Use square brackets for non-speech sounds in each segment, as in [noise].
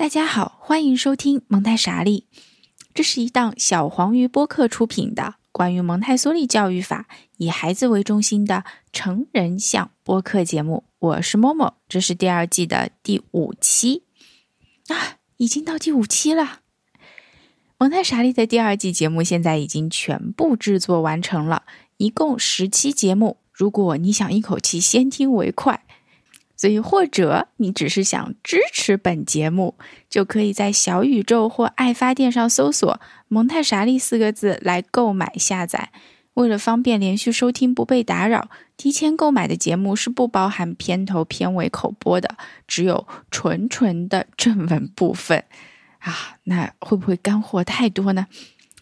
大家好，欢迎收听蒙太傻利。这是一档小黄鱼播客出品的关于蒙台梭利教育法、以孩子为中心的成人向播客节目。我是默默，这是第二季的第五期啊，已经到第五期了。蒙太傻利的第二季节目现在已经全部制作完成了，一共十期节目。如果你想一口气先听为快。所以，或者你只是想支持本节目，就可以在小宇宙或爱发电上搜索“蒙太莎利”四个字来购买下载。为了方便连续收听不被打扰，提前购买的节目是不包含片头、片尾口播的，只有纯纯的正文部分。啊，那会不会干货太多呢？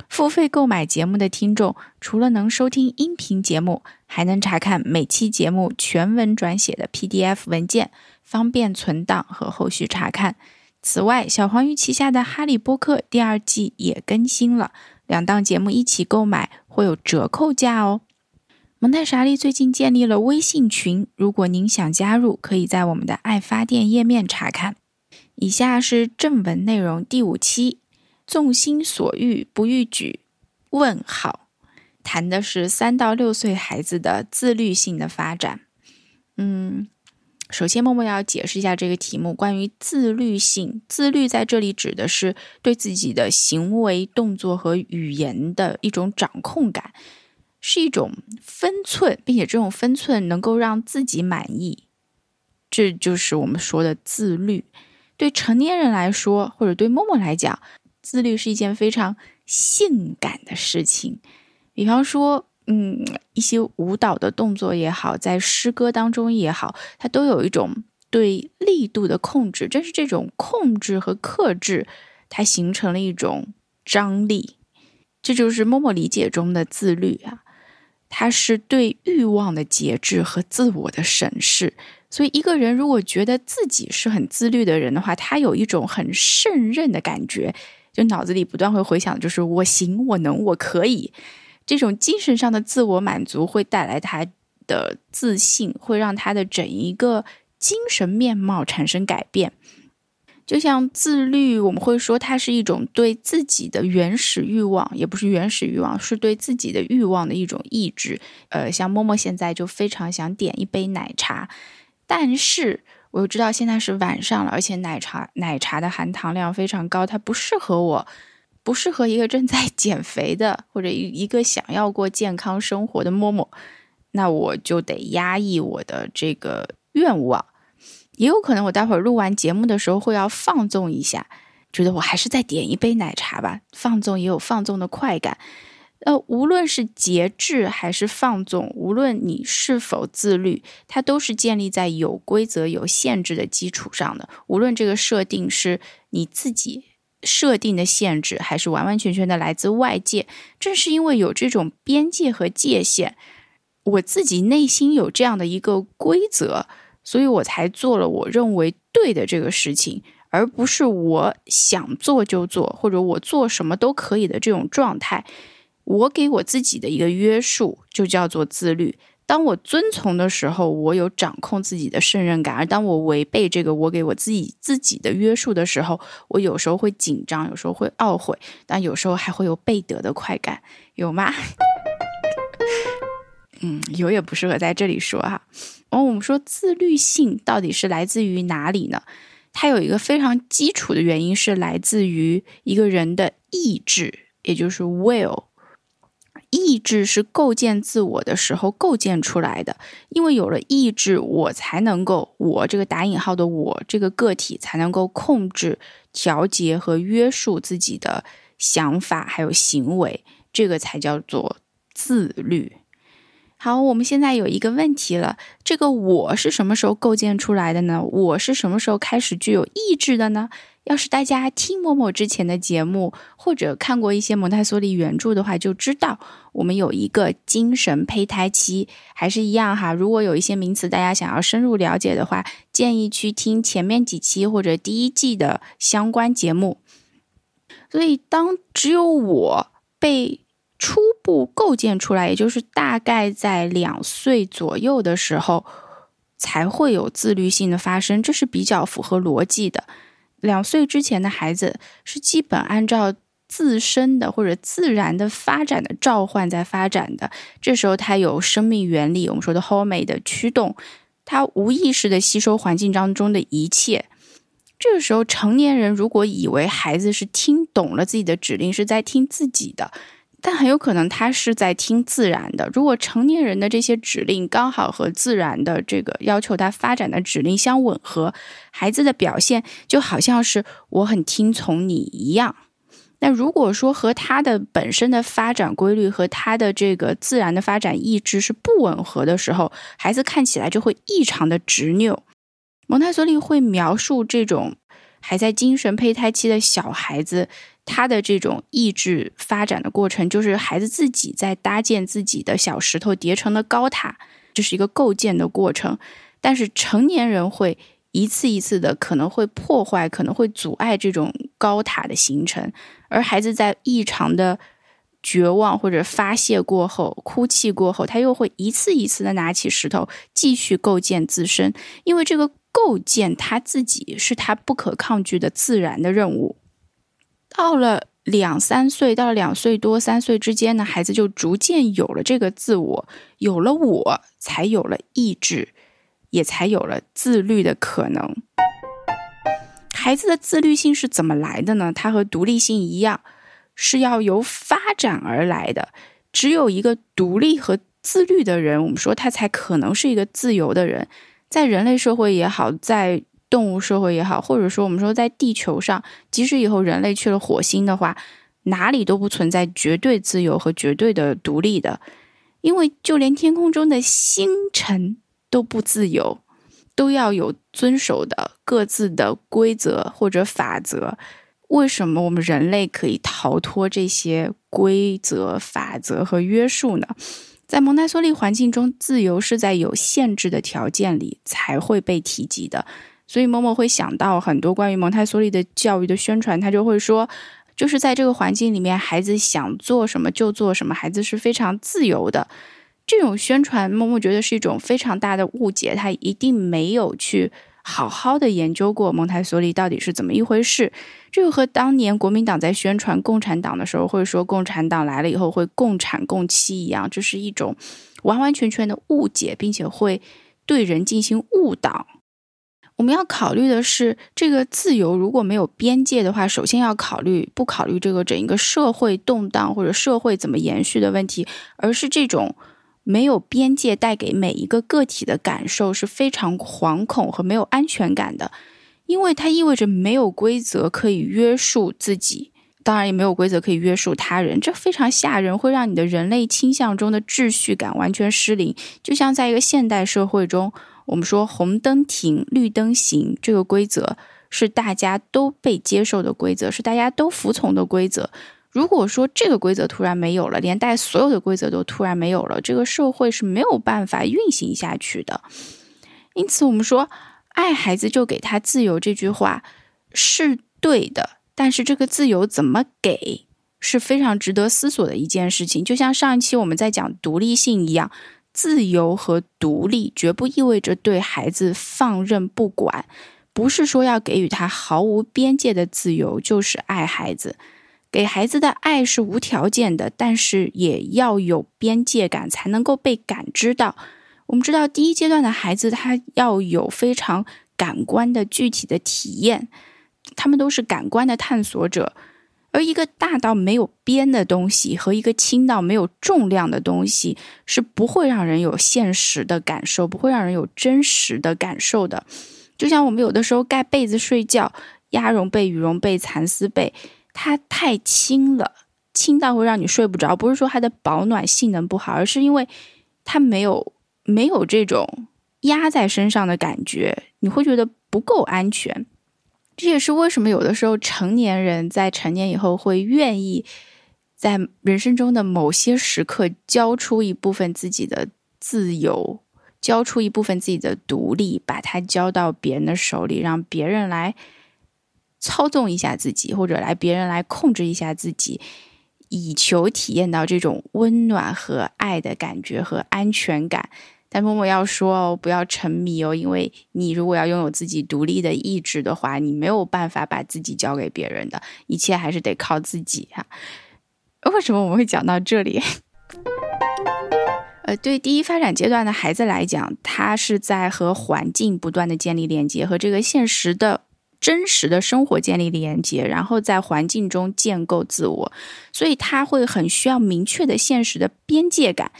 付费购买节目的听众，除了能收听音频节目，还能查看每期节目全文转写的 PDF 文件，方便存档和后续查看。此外，小黄鱼旗下的《哈利波特》第二季也更新了，两档节目一起购买会有折扣价哦。蒙太莎利最近建立了微信群，如果您想加入，可以在我们的爱发电页面查看。以下是正文内容，第五期。纵心所欲不逾矩？问号，谈的是三到六岁孩子的自律性的发展。嗯，首先默默要解释一下这个题目。关于自律性，自律在这里指的是对自己的行为、动作和语言的一种掌控感，是一种分寸，并且这种分寸能够让自己满意，这就是我们说的自律。对成年人来说，或者对默默来讲。自律是一件非常性感的事情，比方说，嗯，一些舞蹈的动作也好，在诗歌当中也好，它都有一种对力度的控制。正是这种控制和克制，它形成了一种张力。这就是默默理解中的自律啊，它是对欲望的节制和自我的审视。所以，一个人如果觉得自己是很自律的人的话，他有一种很胜任的感觉。就脑子里不断会回想，就是我行，我能，我可以，这种精神上的自我满足会带来他的自信，会让他的整一个精神面貌产生改变。就像自律，我们会说它是一种对自己的原始欲望，也不是原始欲望，是对自己的欲望的一种抑制。呃，像默默现在就非常想点一杯奶茶，但是。我知道现在是晚上了，而且奶茶奶茶的含糖量非常高，它不适合我，不适合一个正在 [laughs] 减肥的或者一一个想要过健康生活的默默，那我就得压抑我的这个愿望。也有可能我待会儿录完节目的时候会要放纵一下，觉得我还是再点一杯奶茶吧，放纵也有放纵的快感。呃，无论是节制还是放纵，无论你是否自律，它都是建立在有规则、有限制的基础上的。无论这个设定是你自己设定的限制，还是完完全全的来自外界，正是因为有这种边界和界限，我自己内心有这样的一个规则，所以我才做了我认为对的这个事情，而不是我想做就做，或者我做什么都可以的这种状态。我给我自己的一个约束，就叫做自律。当我遵从的时候，我有掌控自己的胜任感；而当我违背这个我给我自己自己的约束的时候，我有时候会紧张，有时候会懊悔，但有时候还会有被得的快感，有吗？[laughs] 嗯，有也不适合在这里说哈。哦，我们说自律性到底是来自于哪里呢？它有一个非常基础的原因，是来自于一个人的意志，也就是 will。意志是构建自我的时候构建出来的，因为有了意志，我才能够，我这个打引号的我这个个体才能够控制、调节和约束自己的想法还有行为，这个才叫做自律。好，我们现在有一个问题了，这个我是什么时候构建出来的呢？我是什么时候开始具有意志的呢？要是大家听某某之前的节目，或者看过一些蒙台梭利原著的话，就知道我们有一个精神胚胎期，还是一样哈。如果有一些名词大家想要深入了解的话，建议去听前面几期或者第一季的相关节目。所以，当只有我被初步构建出来，也就是大概在两岁左右的时候，才会有自律性的发生，这是比较符合逻辑的。两岁之前的孩子是基本按照自身的或者自然的发展的召唤在发展的，这时候他有生命原理，我们说的 home 的驱动，他无意识的吸收环境当中的一切。这个时候，成年人如果以为孩子是听懂了自己的指令，是在听自己的。但很有可能他是在听自然的。如果成年人的这些指令刚好和自然的这个要求他发展的指令相吻合，孩子的表现就好像是我很听从你一样。那如果说和他的本身的发展规律和他的这个自然的发展意志是不吻合的时候，孩子看起来就会异常的执拗。蒙台梭利会描述这种还在精神胚胎期的小孩子。他的这种意志发展的过程，就是孩子自己在搭建自己的小石头叠成的高塔，这是一个构建的过程。但是成年人会一次一次的可能会破坏，可能会阻碍这种高塔的形成。而孩子在异常的绝望或者发泄过后，哭泣过后，他又会一次一次的拿起石头继续构建自身，因为这个构建他自己是他不可抗拒的自然的任务。到了两三岁，到两岁多、三岁之间呢，孩子就逐渐有了这个自我，有了我才有了意志，也才有了自律的可能。孩子的自律性是怎么来的呢？他和独立性一样，是要由发展而来的。只有一个独立和自律的人，我们说他才可能是一个自由的人。在人类社会也好，在动物社会也好，或者说我们说在地球上，即使以后人类去了火星的话，哪里都不存在绝对自由和绝对的独立的，因为就连天空中的星辰都不自由，都要有遵守的各自的规则或者法则。为什么我们人类可以逃脱这些规则、法则和约束呢？在蒙台梭利环境中，自由是在有限制的条件里才会被提及的。所以，某某会想到很多关于蒙台梭利的教育的宣传，他就会说，就是在这个环境里面，孩子想做什么就做什么，孩子是非常自由的。这种宣传，某某觉得是一种非常大的误解，他一定没有去好好的研究过蒙台梭利到底是怎么一回事。这个和当年国民党在宣传共产党的时候，会说共产党来了以后会共产共妻一样，这是一种完完全全的误解，并且会对人进行误导。我们要考虑的是，这个自由如果没有边界的话，首先要考虑不考虑这个整一个社会动荡或者社会怎么延续的问题，而是这种没有边界带给每一个个体的感受是非常惶恐和没有安全感的，因为它意味着没有规则可以约束自己，当然也没有规则可以约束他人，这非常吓人，会让你的人类倾向中的秩序感完全失灵，就像在一个现代社会中。我们说红灯停，绿灯行，这个规则是大家都被接受的规则，是大家都服从的规则。如果说这个规则突然没有了，连带所有的规则都突然没有了，这个社会是没有办法运行下去的。因此，我们说爱孩子就给他自由这句话是对的，但是这个自由怎么给是非常值得思索的一件事情。就像上一期我们在讲独立性一样。自由和独立绝不意味着对孩子放任不管，不是说要给予他毫无边界的自由就是爱孩子。给孩子的爱是无条件的，但是也要有边界感，才能够被感知到。我们知道，第一阶段的孩子他要有非常感官的具体的体验，他们都是感官的探索者。而一个大到没有边的东西和一个轻到没有重量的东西是不会让人有现实的感受，不会让人有真实的感受的。就像我们有的时候盖被子睡觉，鸭绒被、羽绒被、蚕丝被，它太轻了，轻到会让你睡不着。不是说它的保暖性能不好，而是因为它没有没有这种压在身上的感觉，你会觉得不够安全。这也是为什么有的时候成年人在成年以后会愿意在人生中的某些时刻交出一部分自己的自由，交出一部分自己的独立，把它交到别人的手里，让别人来操纵一下自己，或者来别人来控制一下自己，以求体验到这种温暖和爱的感觉和安全感。但默默要说哦，不要沉迷哦，因为你如果要拥有自己独立的意志的话，你没有办法把自己交给别人的，一切还是得靠自己哈。为什么我们会讲到这里？[laughs] 呃，对第一发展阶段的孩子来讲，他是在和环境不断的建立连接，和这个现实的真实的生活建立连接，然后在环境中建构自我，所以他会很需要明确的现实的边界感。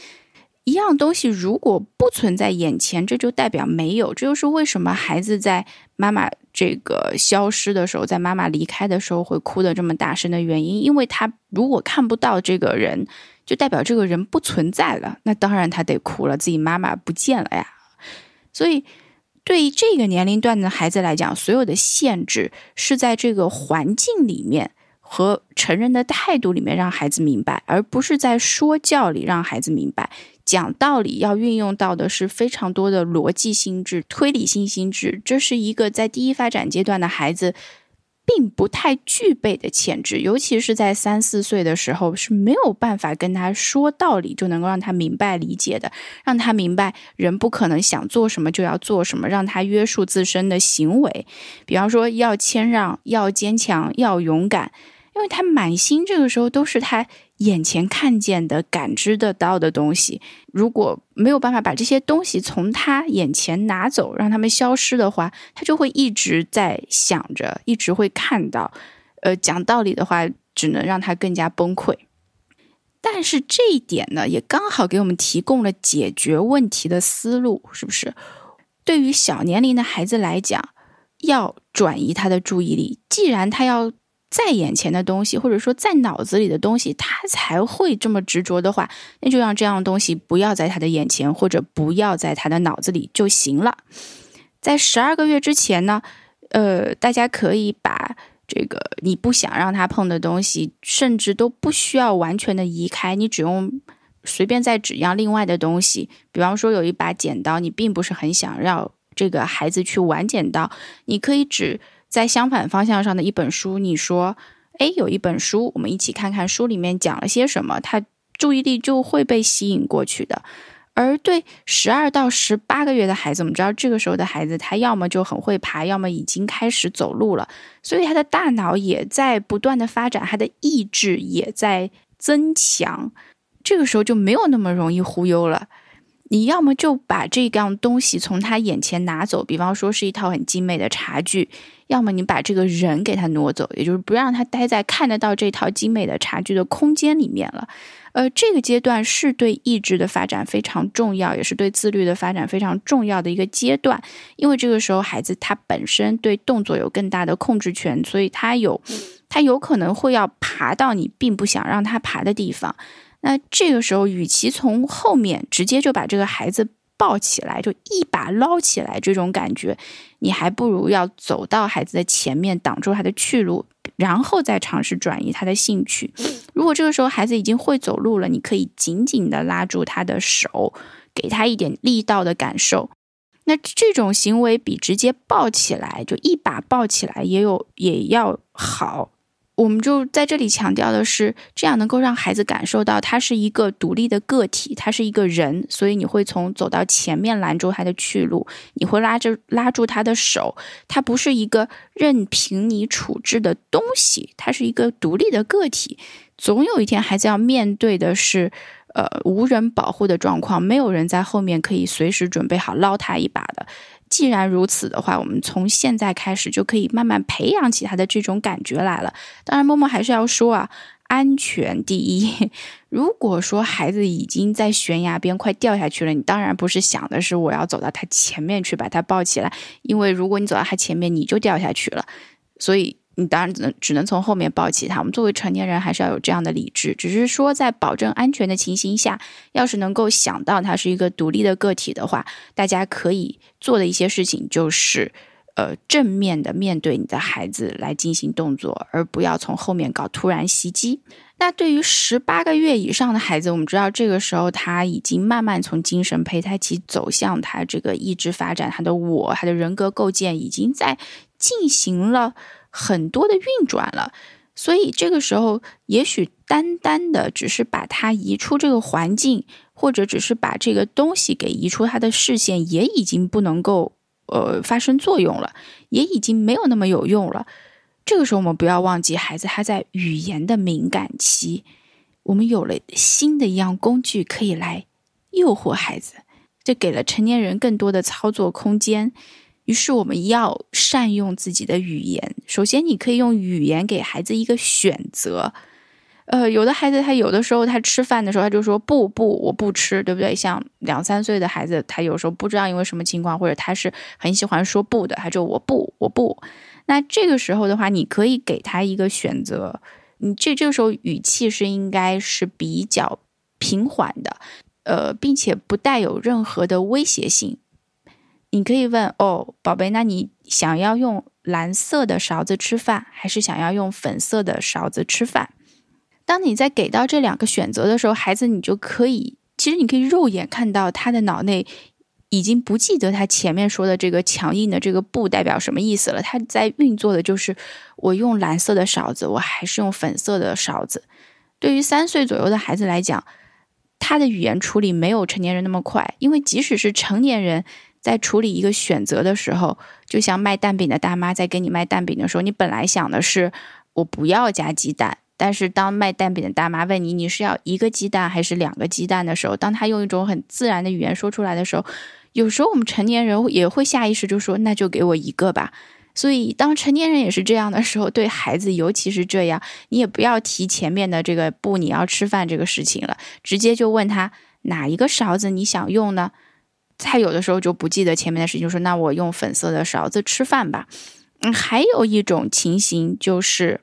一样东西如果不存在眼前，这就代表没有。这就是为什么孩子在妈妈这个消失的时候，在妈妈离开的时候会哭的这么大声的原因。因为他如果看不到这个人，就代表这个人不存在了。那当然他得哭了，自己妈妈不见了呀。所以，对于这个年龄段的孩子来讲，所有的限制是在这个环境里面。和成人的态度里面让孩子明白，而不是在说教里让孩子明白。讲道理要运用到的是非常多的逻辑心智、推理性心智，这是一个在第一发展阶段的孩子并不太具备的潜质，尤其是在三四岁的时候是没有办法跟他说道理就能够让他明白理解的，让他明白人不可能想做什么就要做什么，让他约束自身的行为，比方说要谦让、要坚强、要勇敢。因为他满心这个时候都是他眼前看见的、感知得到的东西，如果没有办法把这些东西从他眼前拿走，让他们消失的话，他就会一直在想着，一直会看到。呃，讲道理的话，只能让他更加崩溃。但是这一点呢，也刚好给我们提供了解决问题的思路，是不是？对于小年龄的孩子来讲，要转移他的注意力，既然他要。在眼前的东西，或者说在脑子里的东西，他才会这么执着的话，那就让这样的东西不要在他的眼前，或者不要在他的脑子里就行了。在十二个月之前呢，呃，大家可以把这个你不想让他碰的东西，甚至都不需要完全的移开，你只用随便再指样另外的东西，比方说有一把剪刀，你并不是很想让这个孩子去玩剪刀，你可以指。在相反方向上的一本书，你说，哎，有一本书，我们一起看看书里面讲了些什么，他注意力就会被吸引过去的。而对十二到十八个月的孩子，我们知道这个时候的孩子，他要么就很会爬，要么已经开始走路了，所以他的大脑也在不断的发展，他的意志也在增强，这个时候就没有那么容易忽悠了。你要么就把这样东西从他眼前拿走，比方说是一套很精美的茶具，要么你把这个人给他挪走，也就是不让他待在看得到这套精美的茶具的空间里面了。呃，这个阶段是对意志的发展非常重要，也是对自律的发展非常重要的一个阶段，因为这个时候孩子他本身对动作有更大的控制权，所以他有他有可能会要爬到你并不想让他爬的地方。那这个时候，与其从后面直接就把这个孩子抱起来，就一把捞起来这种感觉，你还不如要走到孩子的前面，挡住他的去路，然后再尝试转移他的兴趣。如果这个时候孩子已经会走路了，你可以紧紧的拉住他的手，给他一点力道的感受。那这种行为比直接抱起来就一把抱起来也有也要好。我们就在这里强调的是，这样能够让孩子感受到他是一个独立的个体，他是一个人，所以你会从走到前面拦住他的去路，你会拉着拉住他的手，他不是一个任凭你处置的东西，他是一个独立的个体。总有一天，孩子要面对的是，呃，无人保护的状况，没有人在后面可以随时准备好捞他一把的。既然如此的话，我们从现在开始就可以慢慢培养起他的这种感觉来了。当然，默默还是要说啊，安全第一。[laughs] 如果说孩子已经在悬崖边快掉下去了，你当然不是想的是我要走到他前面去把他抱起来，因为如果你走到他前面，你就掉下去了。所以。你当然只能只能从后面抱起他。我们作为成年人，还是要有这样的理智。只是说，在保证安全的情形下，要是能够想到他是一个独立的个体的话，大家可以做的一些事情就是，呃，正面的面对你的孩子来进行动作，而不要从后面搞突然袭击。那对于十八个月以上的孩子，我们知道这个时候他已经慢慢从精神胚胎期走向他这个意志发展，他的我，他的人格构建已经在进行了。很多的运转了，所以这个时候，也许单单的只是把它移出这个环境，或者只是把这个东西给移出他的视线，也已经不能够呃发生作用了，也已经没有那么有用了。这个时候，我们不要忘记，孩子他在语言的敏感期，我们有了新的一样工具可以来诱惑孩子，这给了成年人更多的操作空间。于是，我们要善用自己的语言。首先，你可以用语言给孩子一个选择。呃，有的孩子他有的时候他吃饭的时候他就说不不，我不吃，对不对？像两三岁的孩子，他有时候不知道因为什么情况，或者他是很喜欢说不的，他就我不我不。那这个时候的话，你可以给他一个选择，你这这个时候语气是应该是比较平缓的，呃，并且不带有任何的威胁性。你可以问哦，宝贝，那你想要用蓝色的勺子吃饭，还是想要用粉色的勺子吃饭？当你在给到这两个选择的时候，孩子你就可以，其实你可以肉眼看到他的脑内已经不记得他前面说的这个强硬的这个不代表什么意思了。他在运作的就是我用蓝色的勺子，我还是用粉色的勺子。对于三岁左右的孩子来讲，他的语言处理没有成年人那么快，因为即使是成年人。在处理一个选择的时候，就像卖蛋饼的大妈在给你卖蛋饼的时候，你本来想的是我不要加鸡蛋，但是当卖蛋饼的大妈问你你是要一个鸡蛋还是两个鸡蛋的时候，当他用一种很自然的语言说出来的时候，有时候我们成年人也会下意识就说那就给我一个吧。所以当成年人也是这样的时候，对孩子尤其是这样，你也不要提前面的这个不你要吃饭这个事情了，直接就问他哪一个勺子你想用呢？他有的时候就不记得前面的事情，就说那我用粉色的勺子吃饭吧。嗯，还有一种情形就是，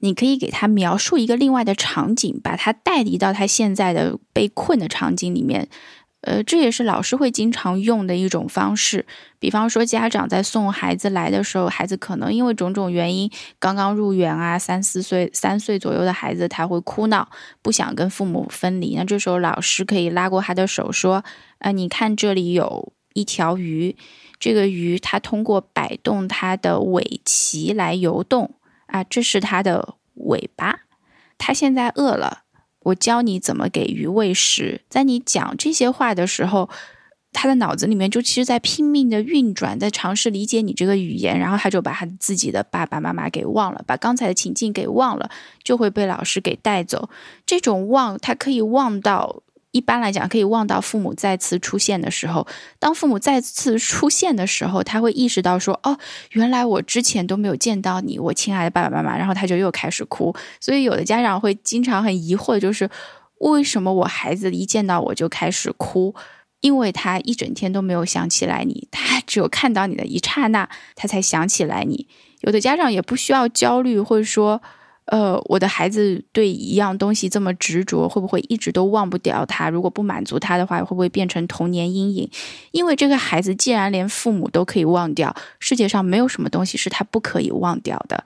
你可以给他描述一个另外的场景，把他带离到他现在的被困的场景里面。呃，这也是老师会经常用的一种方式。比方说，家长在送孩子来的时候，孩子可能因为种种原因刚刚入园啊，三四岁、三岁左右的孩子他会哭闹，不想跟父母分离。那这时候老师可以拉过他的手，说：“啊，你看这里有一条鱼，这个鱼它通过摆动它的尾鳍来游动啊，这是它的尾巴，它现在饿了。”我教你怎么给鱼喂食。在你讲这些话的时候，他的脑子里面就其实，在拼命的运转，在尝试理解你这个语言，然后他就把他自己的爸爸妈妈给忘了，把刚才的情境给忘了，就会被老师给带走。这种忘，他可以忘到。一般来讲，可以望到父母再次出现的时候。当父母再次出现的时候，他会意识到说：“哦，原来我之前都没有见到你，我亲爱的爸爸妈妈。”然后他就又开始哭。所以，有的家长会经常很疑惑，就是为什么我孩子一见到我就开始哭？因为他一整天都没有想起来你，他只有看到你的一刹那，他才想起来你。有的家长也不需要焦虑，或者说。呃，我的孩子对一样东西这么执着，会不会一直都忘不掉他？如果不满足他的话，会不会变成童年阴影？因为这个孩子既然连父母都可以忘掉，世界上没有什么东西是他不可以忘掉的。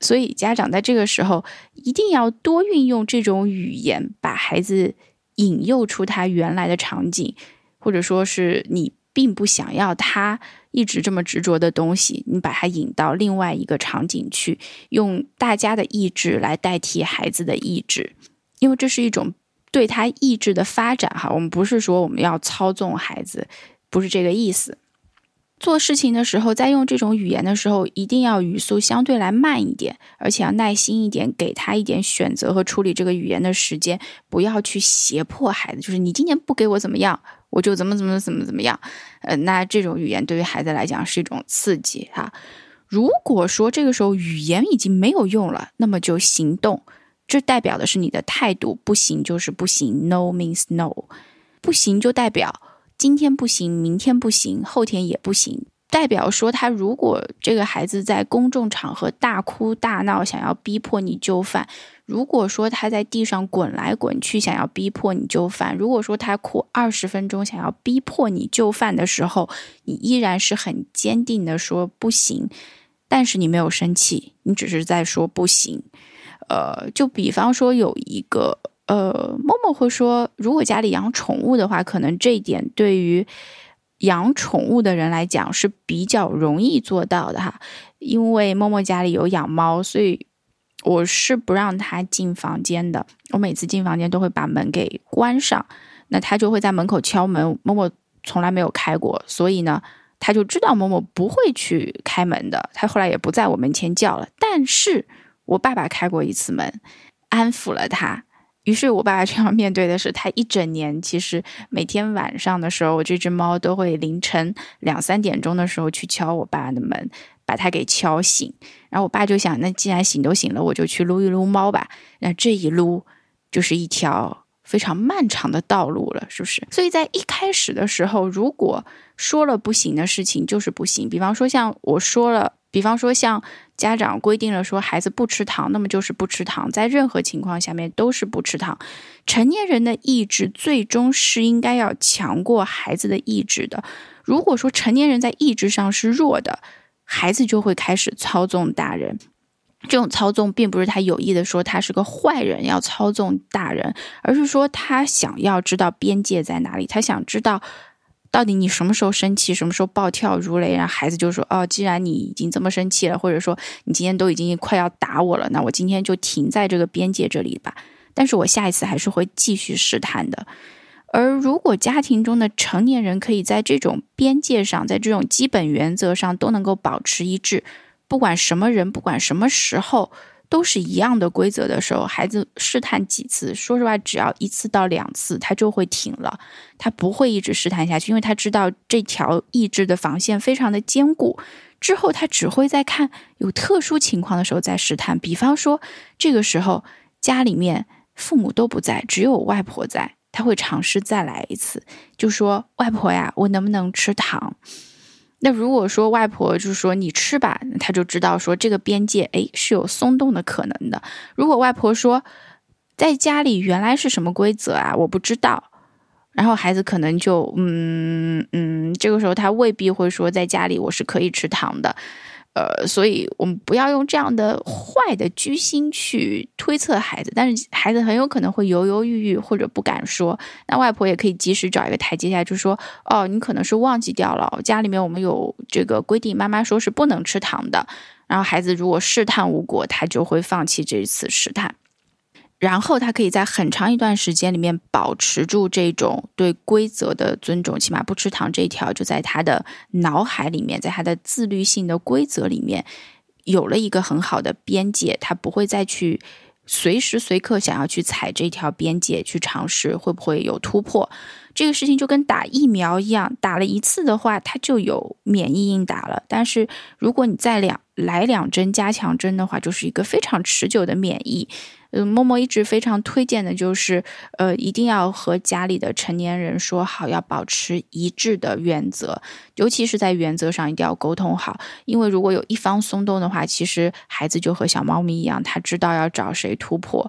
所以家长在这个时候一定要多运用这种语言，把孩子引诱出他原来的场景，或者说是你。并不想要他一直这么执着的东西，你把它引到另外一个场景去，用大家的意志来代替孩子的意志，因为这是一种对他意志的发展。哈，我们不是说我们要操纵孩子，不是这个意思。做事情的时候，在用这种语言的时候，一定要语速相对来慢一点，而且要耐心一点，给他一点选择和处理这个语言的时间，不要去胁迫孩子。就是你今年不给我怎么样？我就怎么怎么怎么怎么样，呃，那这种语言对于孩子来讲是一种刺激哈。如果说这个时候语言已经没有用了，那么就行动，这代表的是你的态度，不行就是不行，no means no，不行就代表今天不行，明天不行，后天也不行。代表说，他如果这个孩子在公众场合大哭大闹，想要逼迫你就范；如果说他在地上滚来滚去，想要逼迫你就范；如果说他哭二十分钟，想要逼迫你就范的时候，你依然是很坚定的说不行，但是你没有生气，你只是在说不行。呃，就比方说有一个呃，默默会说，如果家里养宠物的话，可能这一点对于。养宠物的人来讲是比较容易做到的哈，因为默默家里有养猫，所以我是不让他进房间的。我每次进房间都会把门给关上。那他就会在门口敲门，默默从来没有开过，所以呢，他就知道默默不会去开门的。他后来也不在我门前叫了。但是我爸爸开过一次门，安抚了他。于是我爸爸 [laughs] 这样面对的是，他一整年其实每天晚上的时候，我这只猫都会凌晨两三点钟的时候去敲我爸的门，把他给敲醒。然后我爸就想，那既然醒都醒了，我就去撸一撸猫吧。那这一撸就是一条非常漫长的道路了，是不是？所以在一开始的时候，如果说了不行的事情就是不行，比方说像我说了。比方说，像家长规定了说孩子不吃糖，那么就是不吃糖，在任何情况下面都是不吃糖。成年人的意志最终是应该要强过孩子的意志的。如果说成年人在意志上是弱的，孩子就会开始操纵大人。这种操纵并不是他有意的说他是个坏人要操纵大人，而是说他想要知道边界在哪里，他想知道。到底你什么时候生气，什么时候暴跳如雷？然后孩子就说：“哦，既然你已经这么生气了，或者说你今天都已经快要打我了，那我今天就停在这个边界这里吧。但是我下一次还是会继续试探的。而如果家庭中的成年人可以在这种边界上，在这种基本原则上都能够保持一致，不管什么人，不管什么时候。”都是一样的规则的时候，孩子试探几次，说实话，只要一次。到两次，他就会停了，他不会一直试探下去，因为他知道这条意志的防线非常的坚固。之后他只会在看有特殊情况的时候再试探，比方说这个时候家里面父母都不在，只有外婆在，他会尝试再来一次，就说：“外婆呀，我能不能吃糖？”那如果说外婆就说你吃吧，他就知道说这个边界诶是有松动的可能的。如果外婆说在家里原来是什么规则啊，我不知道，然后孩子可能就嗯嗯，这个时候他未必会说在家里我是可以吃糖的。呃，所以我们不要用这样的坏的居心去推测孩子，但是孩子很有可能会犹犹豫豫或者不敢说。那外婆也可以及时找一个台阶下，就说：“哦，你可能是忘记掉了，家里面我们有这个规定，妈妈说是不能吃糖的。”然后孩子如果试探无果，他就会放弃这一次试探。然后他可以在很长一段时间里面保持住这种对规则的尊重，起码不吃糖这一条就在他的脑海里面，在他的自律性的规则里面有了一个很好的边界，他不会再去随时随刻想要去踩这条边界，去尝试会不会有突破。这个事情就跟打疫苗一样，打了一次的话，他就有免疫应答了。但是如果你再两来两针加强针的话，就是一个非常持久的免疫。嗯，默默一直非常推荐的就是，呃，一定要和家里的成年人说好，要保持一致的原则，尤其是在原则上一定要沟通好。因为如果有一方松动的话，其实孩子就和小猫咪一样，他知道要找谁突破，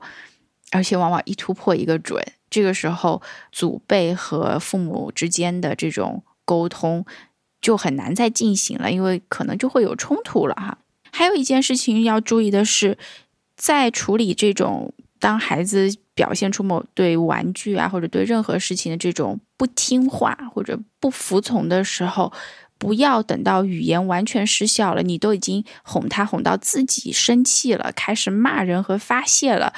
而且往往一突破一个准。这个时候，祖辈和父母之间的这种沟通就很难再进行了，因为可能就会有冲突了哈。还有一件事情要注意的是。在处理这种当孩子表现出某对玩具啊或者对任何事情的这种不听话或者不服从的时候，不要等到语言完全失效了，你都已经哄他哄到自己生气了，开始骂人和发泄了，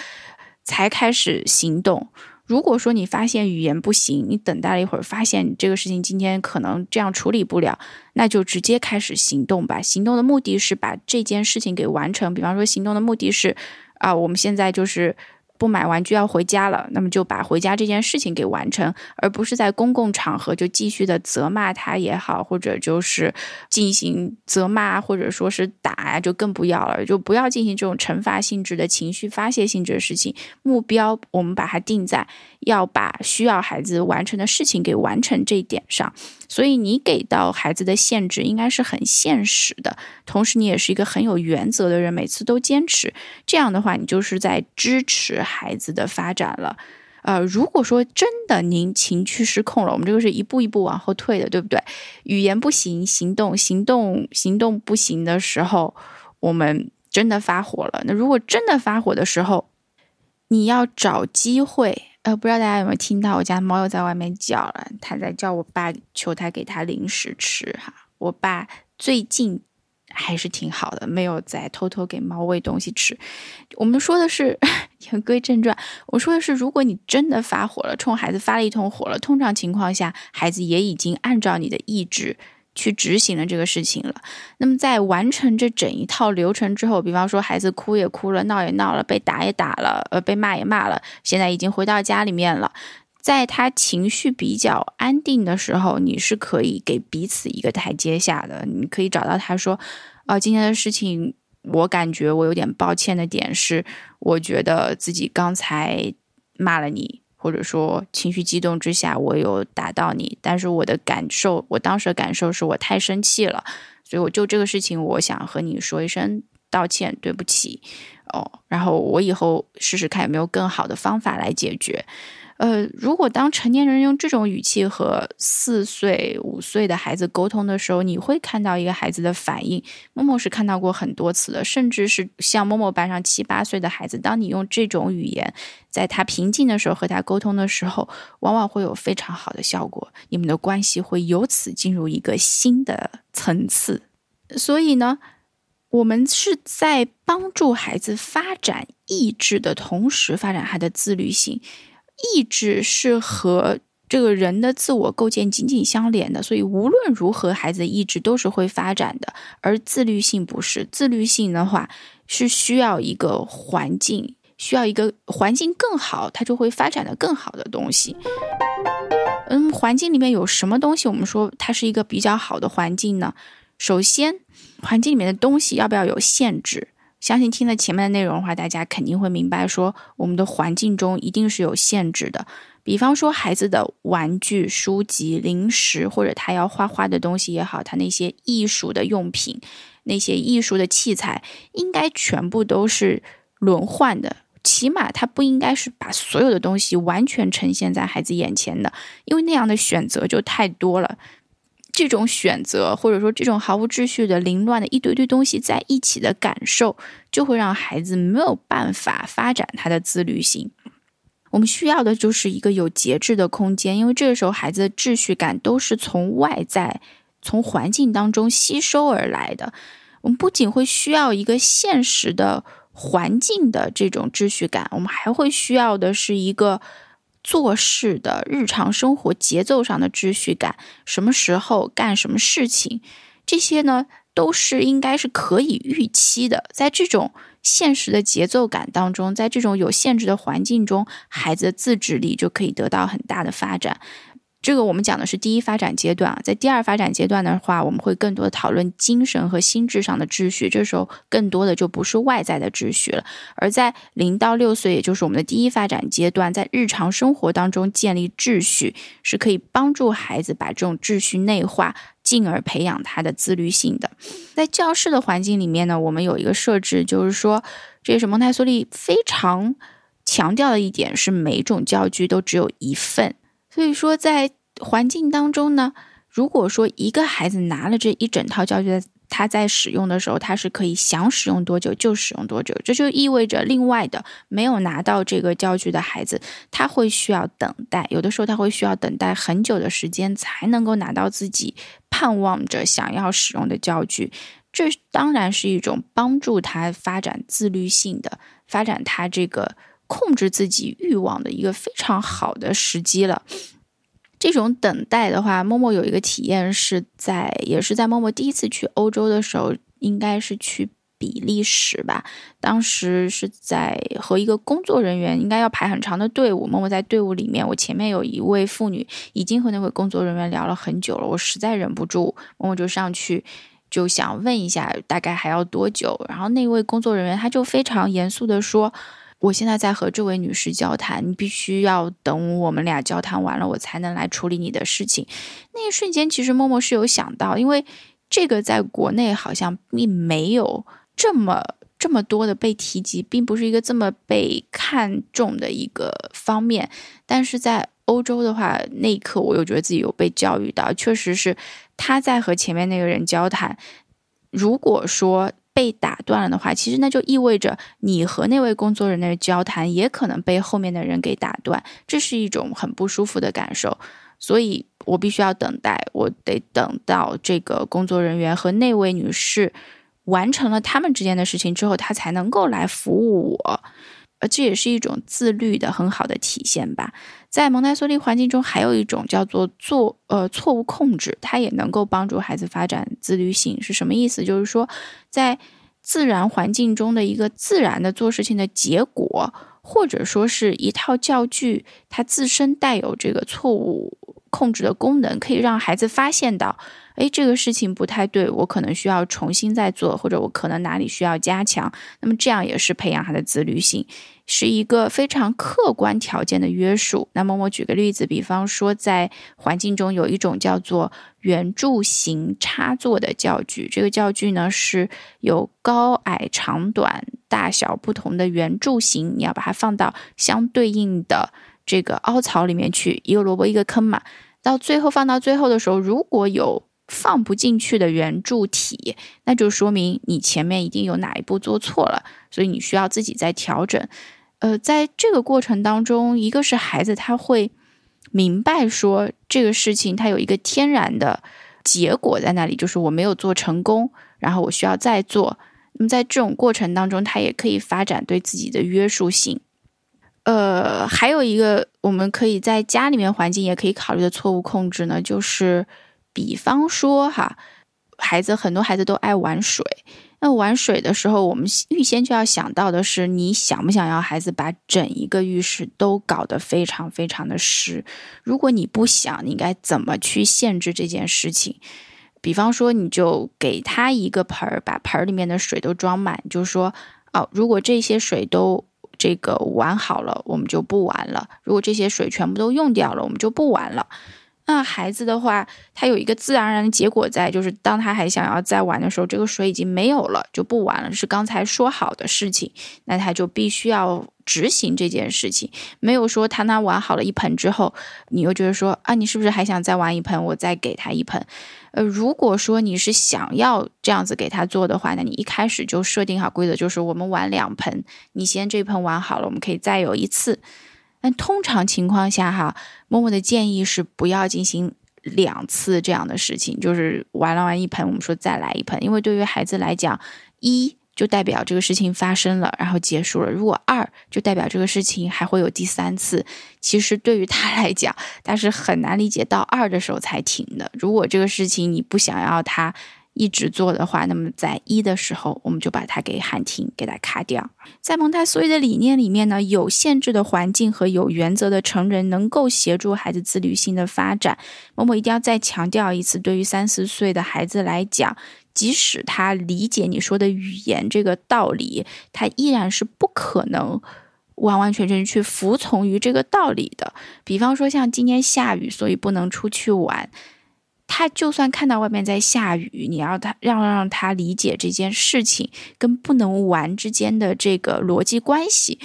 才开始行动。如果说你发现语言不行，你等待了一会儿，发现这个事情今天可能这样处理不了，那就直接开始行动吧。行动的目的是把这件事情给完成。比方说，行动的目的是，啊，我们现在就是。不买玩具要回家了，那么就把回家这件事情给完成，而不是在公共场合就继续的责骂他也好，或者就是进行责骂，或者说是打呀，就更不要了，就不要进行这种惩罚性质的情绪发泄性质的事情。目标我们把它定在要把需要孩子完成的事情给完成这一点上。所以你给到孩子的限制应该是很现实的，同时你也是一个很有原则的人，每次都坚持。这样的话，你就是在支持孩子的发展了。呃，如果说真的您情绪失控了，我们这个是一步一步往后退的，对不对？语言不行，行动行动行动不行的时候，我们真的发火了。那如果真的发火的时候，你要找机会。呃，不知道大家有没有听到，我家猫又在外面叫了，它在叫我爸，求他给它零食吃哈。我爸最近还是挺好的，没有再偷偷给猫喂东西吃。我们说的是 [laughs] 言归正传，我说的是，如果你真的发火了，冲孩子发了一通火了，通常情况下，孩子也已经按照你的意志去执行了这个事情了。那么在完成这整一套流程之后，比方说孩子哭也哭了，闹也闹了，被打也打了，呃，被骂也骂了，现在已经回到家里面了，在他情绪比较安定的时候，你是可以给彼此一个台阶下的，你可以找到他说，哦，今天的事情。我感觉我有点抱歉的点是，我觉得自己刚才骂了你，或者说情绪激动之下我有打到你，但是我的感受，我当时的感受是我太生气了，所以我就这个事情，我想和你说一声道歉，对不起哦，然后我以后试试看有没有更好的方法来解决。呃，如果当成年人用这种语气和四岁、五岁的孩子沟通的时候，你会看到一个孩子的反应。默默是看到过很多次的，甚至是像默默班上七八岁的孩子，当你用这种语言在他平静的时候和他沟通的时候，往往会有非常好的效果，你们的关系会由此进入一个新的层次。所以呢，我们是在帮助孩子发展意志的同时，发展他的自律性。意志是和这个人的自我构建紧紧相连的，所以无论如何，孩子的意志都是会发展的。而自律性不是，自律性的话是需要一个环境，需要一个环境更好，它就会发展的更好的东西。嗯，环境里面有什么东西？我们说它是一个比较好的环境呢？首先，环境里面的东西要不要有限制？相信听了前面的内容的话，大家肯定会明白，说我们的环境中一定是有限制的。比方说，孩子的玩具、书籍、零食，或者他要画画的东西也好，他那些艺术的用品、那些艺术的器材，应该全部都是轮换的。起码他不应该是把所有的东西完全呈现在孩子眼前的，因为那样的选择就太多了。这种选择，或者说这种毫无秩序的凌乱的一堆堆东西在一起的感受，就会让孩子没有办法发展他的自律性。我们需要的就是一个有节制的空间，因为这个时候孩子的秩序感都是从外在、从环境当中吸收而来的。我们不仅会需要一个现实的环境的这种秩序感，我们还会需要的是一个。做事的日常生活节奏上的秩序感，什么时候干什么事情，这些呢都是应该是可以预期的。在这种现实的节奏感当中，在这种有限制的环境中，孩子的自制力就可以得到很大的发展。这个我们讲的是第一发展阶段啊，在第二发展阶段的话，我们会更多的讨论精神和心智上的秩序。这时候更多的就不是外在的秩序了，而在零到六岁，也就是我们的第一发展阶段，在日常生活当中建立秩序，是可以帮助孩子把这种秩序内化，进而培养他的自律性的。在教室的环境里面呢，我们有一个设置，就是说，这也是蒙台梭利非常强调的一点，是每种教具都只有一份。所以说，在环境当中呢，如果说一个孩子拿了这一整套教具，他在使用的时候，他是可以想使用多久就使用多久。这就意味着，另外的没有拿到这个教具的孩子，他会需要等待，有的时候他会需要等待很久的时间，才能够拿到自己盼望着想要使用的教具。这当然是一种帮助他发展自律性的、发展他这个。控制自己欲望的一个非常好的时机了。这种等待的话，默默有一个体验是在，也是在默默第一次去欧洲的时候，应该是去比利时吧。当时是在和一个工作人员，应该要排很长的队伍。默默在队伍里面，我前面有一位妇女，已经和那位工作人员聊了很久了。我实在忍不住，默默就上去就想问一下，大概还要多久？然后那位工作人员他就非常严肃的说。我现在在和这位女士交谈，你必须要等我们俩交谈完了，我才能来处理你的事情。那一瞬间，其实默默是有想到，因为这个在国内好像并没有这么这么多的被提及，并不是一个这么被看重的一个方面。但是在欧洲的话，那一刻我又觉得自己有被教育到，确实是他在和前面那个人交谈。如果说，被打断了的话，其实那就意味着你和那位工作人员的交谈也可能被后面的人给打断，这是一种很不舒服的感受。所以我必须要等待，我得等到这个工作人员和那位女士完成了他们之间的事情之后，他才能够来服务我。呃，这也是一种自律的很好的体现吧。在蒙台梭利环境中，还有一种叫做做呃错误控制，它也能够帮助孩子发展自律性。是什么意思？就是说，在自然环境中的一个自然的做事情的结果，或者说是一套教具，它自身带有这个错误控制的功能，可以让孩子发现到。哎，这个事情不太对，我可能需要重新再做，或者我可能哪里需要加强。那么这样也是培养他的自律性，是一个非常客观条件的约束。那么我举个例子，比方说在环境中有一种叫做圆柱形插座的教具，这个教具呢是有高矮长短大小不同的圆柱形，你要把它放到相对应的这个凹槽里面去，一个萝卜一个坑嘛。到最后放到最后的时候，如果有放不进去的圆柱体，那就说明你前面一定有哪一步做错了，所以你需要自己再调整。呃，在这个过程当中，一个是孩子他会明白说这个事情它有一个天然的结果在那里，就是我没有做成功，然后我需要再做。那么在这种过程当中，他也可以发展对自己的约束性。呃，还有一个我们可以在家里面环境也可以考虑的错误控制呢，就是。比方说哈，孩子很多孩子都爱玩水。那玩水的时候，我们预先就要想到的是，你想不想要孩子把整一个浴室都搞得非常非常的湿？如果你不想，你应该怎么去限制这件事情？比方说，你就给他一个盆儿，把盆儿里面的水都装满，就说，哦，如果这些水都这个玩好了，我们就不玩了；如果这些水全部都用掉了，我们就不玩了。那孩子的话，他有一个自然而然的结果在，就是当他还想要再玩的时候，这个水已经没有了，就不玩了。是刚才说好的事情，那他就必须要执行这件事情。没有说他那玩好了一盆之后，你又觉得说啊，你是不是还想再玩一盆？我再给他一盆。呃，如果说你是想要这样子给他做的话，那你一开始就设定好规则，就是我们玩两盆，你先这盆玩好了，我们可以再有一次。但通常情况下，哈，默默的建议是不要进行两次这样的事情，就是玩了完一盆，我们说再来一盆，因为对于孩子来讲，一就代表这个事情发生了，然后结束了；如果二就代表这个事情还会有第三次。其实对于他来讲，他是很难理解到二的时候才停的。如果这个事情你不想要他。一直做的话，那么在一的时候，我们就把它给喊停，给它卡掉。在蒙台梭利的理念里面呢，有限制的环境和有原则的成人能够协助孩子自律性的发展。某某一定要再强调一次，对于三四岁的孩子来讲，即使他理解你说的语言这个道理，他依然是不可能完完全全去服从于这个道理的。比方说，像今天下雨，所以不能出去玩。他就算看到外面在下雨，你要他让让他理解这件事情跟不能玩之间的这个逻辑关系，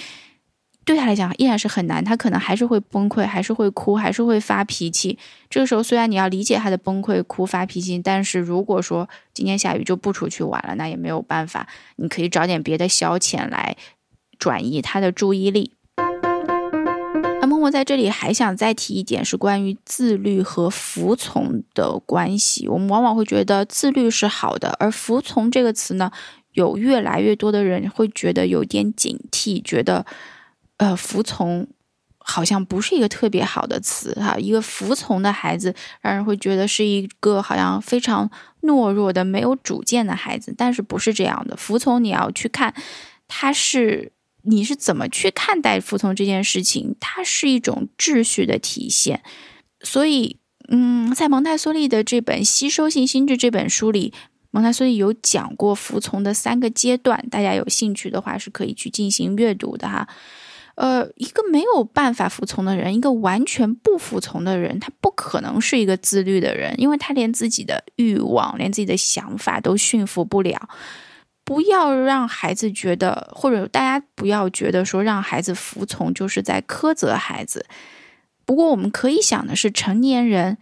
对他来讲依然是很难。他可能还是会崩溃，还是会哭，还是会发脾气。这个时候，虽然你要理解他的崩溃、哭、发脾气，但是如果说今天下雨就不出去玩了，那也没有办法。你可以找点别的消遣来转移他的注意力。那默默在这里还想再提一点，是关于自律和服从的关系。我们往往会觉得自律是好的，而服从这个词呢，有越来越多的人会觉得有点警惕，觉得呃，服从好像不是一个特别好的词哈。一个服从的孩子，让人会觉得是一个好像非常懦弱的、没有主见的孩子。但是不是这样的？服从你要去看，他是。你是怎么去看待服从这件事情？它是一种秩序的体现。所以，嗯，在蒙台梭利的这本《吸收性心智》这本书里，蒙台梭利有讲过服从的三个阶段。大家有兴趣的话，是可以去进行阅读的哈。呃，一个没有办法服从的人，一个完全不服从的人，他不可能是一个自律的人，因为他连自己的欲望、连自己的想法都驯服不了。不要让孩子觉得，或者大家不要觉得说让孩子服从就是在苛责孩子。不过我们可以想的是，成年人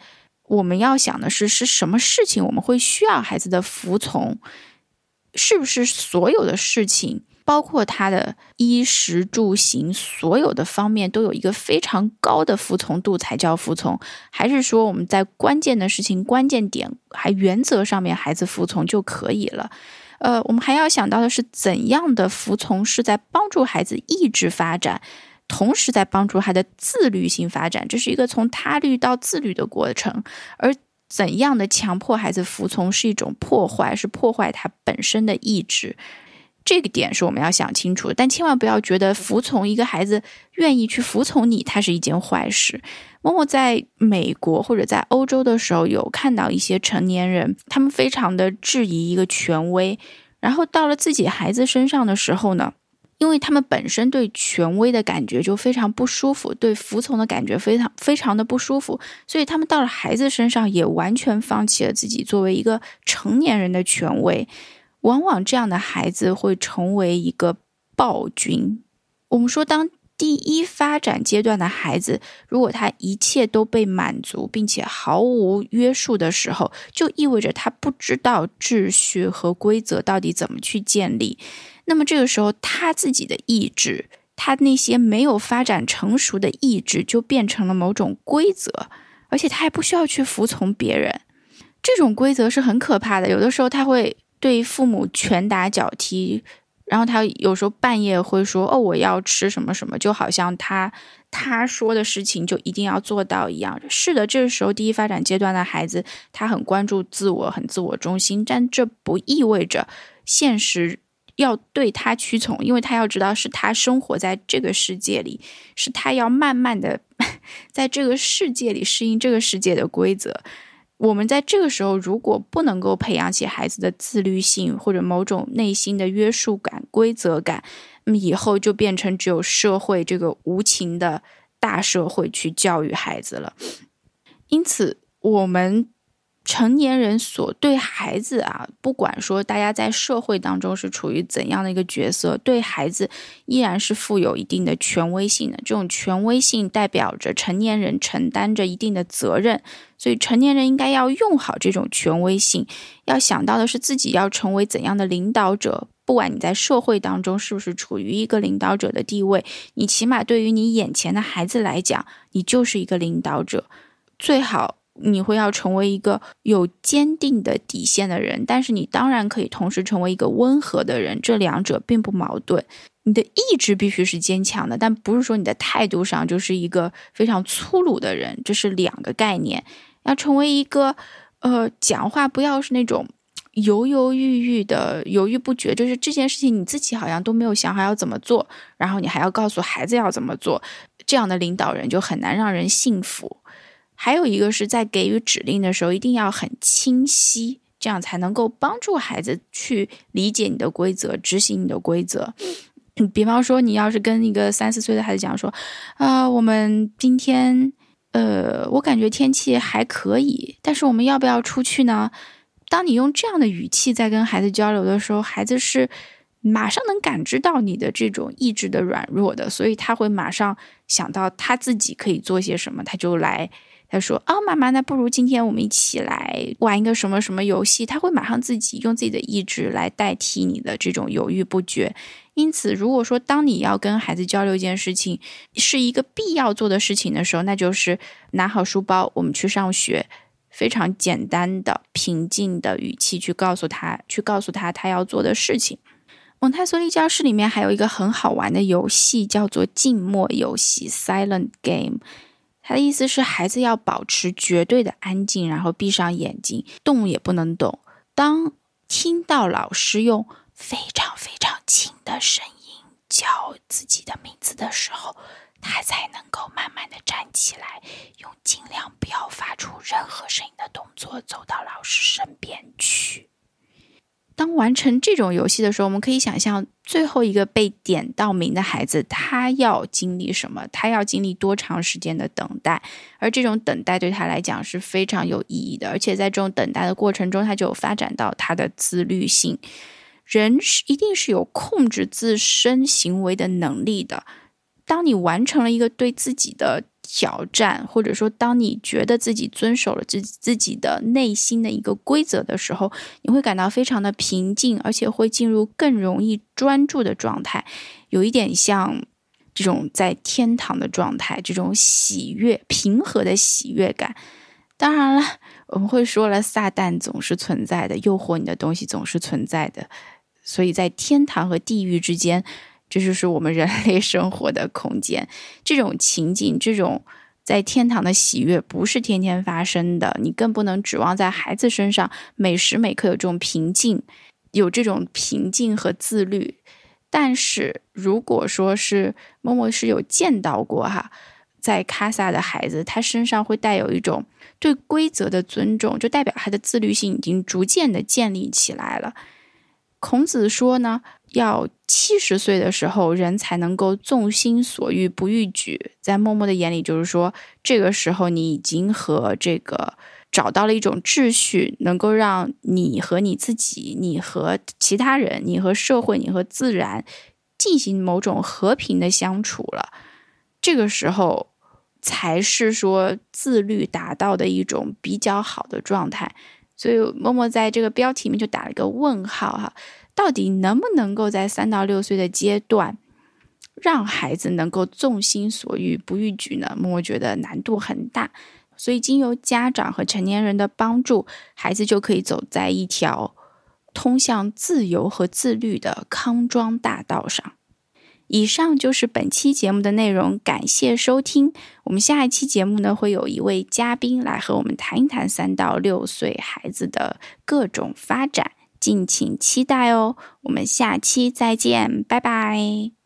我们要想的是是什么事情我们会需要孩子的服从？是不是所有的事情，包括他的衣食住行，所有的方面都有一个非常高的服从度才叫服从？还是说我们在关键的事情、关键点还原则上面孩子服从就可以了？呃，我们还要想到的是，怎样的服从是在帮助孩子意志发展，同时在帮助他的自律性发展，这是一个从他律到自律的过程。而怎样的强迫孩子服从是一种破坏，是破坏他本身的意志。这个点是我们要想清楚，但千万不要觉得服从一个孩子愿意去服从你，它是一件坏事。默默在美国或者在欧洲的时候，有看到一些成年人，他们非常的质疑一个权威，然后到了自己孩子身上的时候呢，因为他们本身对权威的感觉就非常不舒服，对服从的感觉非常非常的不舒服，所以他们到了孩子身上也完全放弃了自己作为一个成年人的权威。往往这样的孩子会成为一个暴君。我们说，当第一发展阶段的孩子，如果他一切都被满足，并且毫无约束的时候，就意味着他不知道秩序和规则到底怎么去建立。那么这个时候，他自己的意志，他那些没有发展成熟的意志，就变成了某种规则，而且他还不需要去服从别人。这种规则是很可怕的，有的时候他会。对父母拳打脚踢，然后他有时候半夜会说：“哦，我要吃什么什么”，就好像他他说的事情就一定要做到一样。是的，这个时候第一发展阶段的孩子，他很关注自我，很自我中心，但这不意味着现实要对他屈从，因为他要知道是他生活在这个世界里，是他要慢慢的 [laughs] 在这个世界里适应这个世界的规则。我们在这个时候，如果不能够培养起孩子的自律性或者某种内心的约束感、规则感，那么以后就变成只有社会这个无情的大社会去教育孩子了。因此，我们。成年人所对孩子啊，不管说大家在社会当中是处于怎样的一个角色，对孩子依然是负有一定的权威性的。这种权威性代表着成年人承担着一定的责任，所以成年人应该要用好这种权威性。要想到的是自己要成为怎样的领导者，不管你在社会当中是不是处于一个领导者的地位，你起码对于你眼前的孩子来讲，你就是一个领导者，最好。你会要成为一个有坚定的底线的人，但是你当然可以同时成为一个温和的人，这两者并不矛盾。你的意志必须是坚强的，但不是说你的态度上就是一个非常粗鲁的人，这是两个概念。要成为一个，呃，讲话不要是那种犹犹豫豫的、犹豫不决，就是这件事情你自己好像都没有想好要怎么做，然后你还要告诉孩子要怎么做，这样的领导人就很难让人信服。还有一个是在给予指令的时候一定要很清晰，这样才能够帮助孩子去理解你的规则，执行你的规则。比方说，你要是跟一个三四岁的孩子讲说：“啊，我们今天，呃，我感觉天气还可以，但是我们要不要出去呢？”当你用这样的语气在跟孩子交流的时候，孩子是马上能感知到你的这种意志的软弱的，所以他会马上想到他自己可以做些什么，他就来。他说：“啊，妈妈，那不如今天我们一起来玩一个什么什么游戏？他会马上自己用自己的意志来代替你的这种犹豫不决。因此，如果说当你要跟孩子交流一件事情是一个必要做的事情的时候，那就是拿好书包，我们去上学。非常简单的、平静的语气去告诉他，去告诉他他要做的事情。蒙台梭利教室里面还有一个很好玩的游戏，叫做静默游戏 （Silent Game）。他的意思是，孩子要保持绝对的安静，然后闭上眼睛，动也不能动。当听到老师用非常非常轻的声音叫自己的名字的时候，他才能够慢慢的站起来，用尽量不要发出任何声音的动作走到老师身边去。当完成这种游戏的时候，我们可以想象最后一个被点到名的孩子，他要经历什么？他要经历多长时间的等待？而这种等待对他来讲是非常有意义的，而且在这种等待的过程中，他就有发展到他的自律性。人是一定是有控制自身行为的能力的。当你完成了一个对自己的。挑战，或者说，当你觉得自己遵守了自己自己的内心的一个规则的时候，你会感到非常的平静，而且会进入更容易专注的状态，有一点像这种在天堂的状态，这种喜悦、平和的喜悦感。当然了，我们会说了，撒旦总是存在的，诱惑你的东西总是存在的，所以在天堂和地狱之间，这就是我们人 [laughs] 类生活的空间。这种情景，这种在天堂的喜悦，不是天天发生的，你更不能指望在孩子身上每时每刻有这种平静，有这种平静和自律。但是如果说是默默是有见到过哈。在卡萨的孩子，他身上会带有一种对规则的尊重，就代表他的自律性已经逐渐的建立起来了。孔子说呢，要七十岁的时候，人才能够纵心所欲不逾矩。在默默的眼里，就是说，这个时候你已经和这个找到了一种秩序，能够让你和你自己、你和其他人、你和社会、你和自然进行某种和平的相处了。这个时候。才是说自律达到的一种比较好的状态，所以默默在这个标题里面就打了一个问号哈，到底能不能够在三到六岁的阶段让孩子能够纵心所欲不逾矩呢？我觉得难度很大，所以经由家长和成年人的帮助，孩子就可以走在一条通向自由和自律的康庄大道上。以上就是本期节目的内容，感谢收听。我们下一期节目呢，会有一位嘉宾来和我们谈一谈三到六岁孩子的各种发展，敬请期待哦。我们下期再见，拜拜。